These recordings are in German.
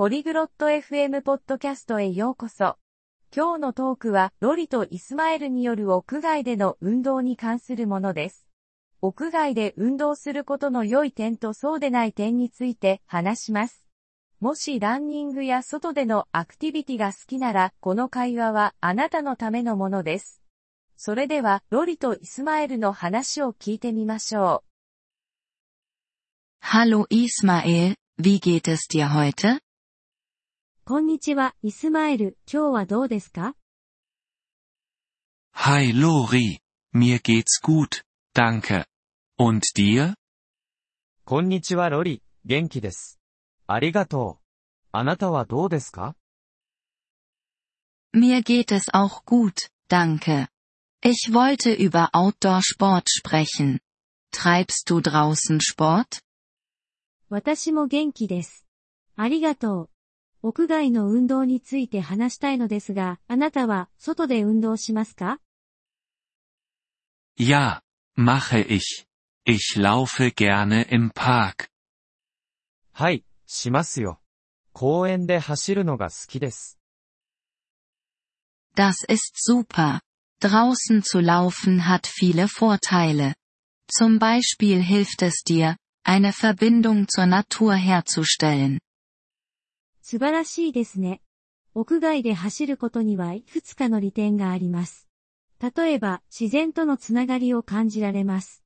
ポリグロット FM ポッドキャストへようこそ。今日のトークは、ロリとイスマエルによる屋外での運動に関するものです。屋外で運動することの良い点とそうでない点について話します。もしランニングや外でのアクティビティが好きなら、この会話はあなたのためのものです。それでは、ロリとイスマエルの話を聞いてみましょう。Hallo Ismael, wie geht es dir heute? こんにちは、イスマエル、今日はどうですか Hi Lori, mir geht's gut, danke. Und dir? こんにちはロリ、元気です。ありがとう。あなたはどうですか Mir geht es auch gut, danke. Ich wollte über Outdoor-Sport sprechen. Treibst du draußen Sport? 私も元気です。ありがとう。 屋外の運動について話したいのですが、あなたは外で運動しますか Ja, mache ich. Ich laufe gerne im Park. はい、しますよ。公園で走るのが好きです。Das ist super. Draußen zu laufen hat viele Vorteile. Zum Beispiel hilft es dir, eine Verbindung zur Natur herzustellen. 素晴らしいですね。屋外で走ることにはいくつかの利点があります。例えば、自然とのつながりを感じられます。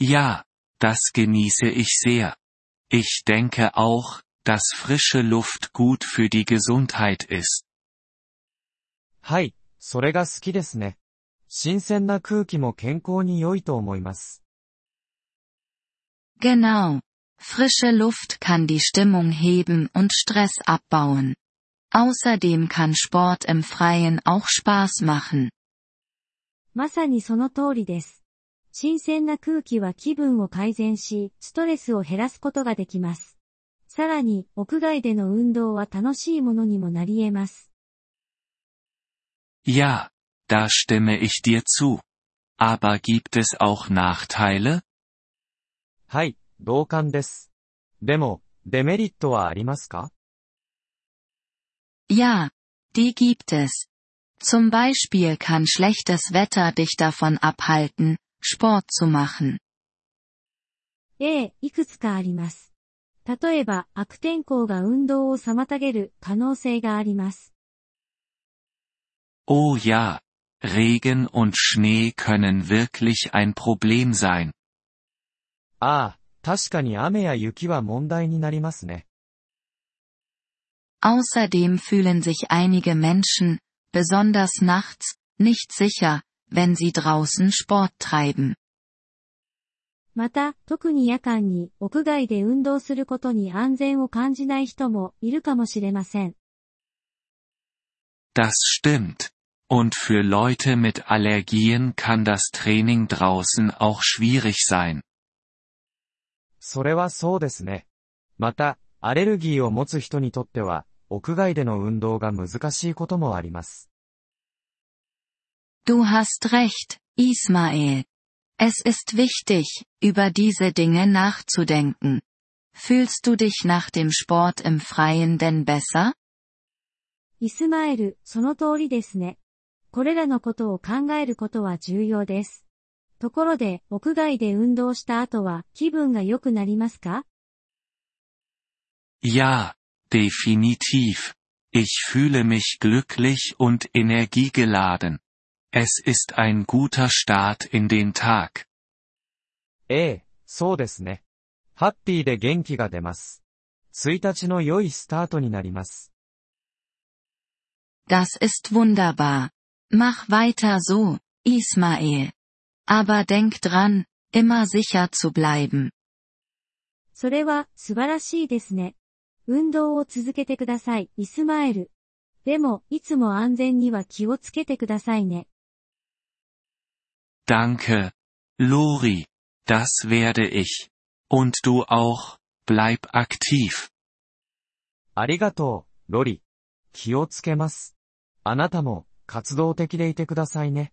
Ja, das genieße ich sehr. Ich denke auch, dass frische Luft gut für die Gesundheit ist. はい、それが好きですね。新鮮な空気も健康に良いと思います。Genau. Frische Luft kann die Stimmung heben und Stress abbauen. Außerdem kann Sport im Freien auch Spaß machen. まさにその通りです。新鮮な空気は気分を改善し、ストレスを減らすことができます。さらに、屋外での運動は楽しいものにもなり得ます。Ja, da stimme ich dir zu. Aber gibt es auch Nachteile? はい、 同感です。でも、デメリットはありますか Ja, die gibt es. Zum Beispiel kann schlechtes Wetter dich davon abhalten, Sport zu machen. ええ、いくつかあります。例えば、悪天候が運動を妨げる可能性があります。Oh ja, Regen und Schnee können wirklich ein Problem sein. ああ、 確かに雨や雪は問題になりますね。Außerdem fühlen sich einige Menschen, besonders nachts, nicht sicher, wenn sie draußen Sport treiben. また、特に夜間に屋外で運動することに安全を感じない人もいるかもしれません。Das stimmt. Und für Leute mit Allergien kann das Training draußen auch schwierig sein. それはそうですね。また、アレルギーを持つ人にとっては、屋外での運動が難しいこともあります。Du hast recht, Ismael. Es ist wichtig, über diese Dinge nachzudenken. Fühlst du dich nach dem Sport im Freien denn besser? イスマエル、その通りですね。これらのことを考えることは重要です。ところで、屋外で運動した後は気分が良くなりますか Ja, definitiv. Ich fühle mich glücklich und energiegeladen. Es ist ein guter Start in den Tag. ええ、そうですね。ハッピーで元気が出ます。1日の良いスタートになります。Das ist wunderbar. Mach weiter so, Ismael. Aber denk dran, immer sicher zu bleiben. それは素晴らしいですね。運動を続けてください、イスマエル。でも、いつも安全には気をつけてくださいね。Danke, Lori. Das werde ich. Und du auch, bleib aktiv. ありがとう、ロリ。気をつけます。あなたも、活動的でいてくださいね。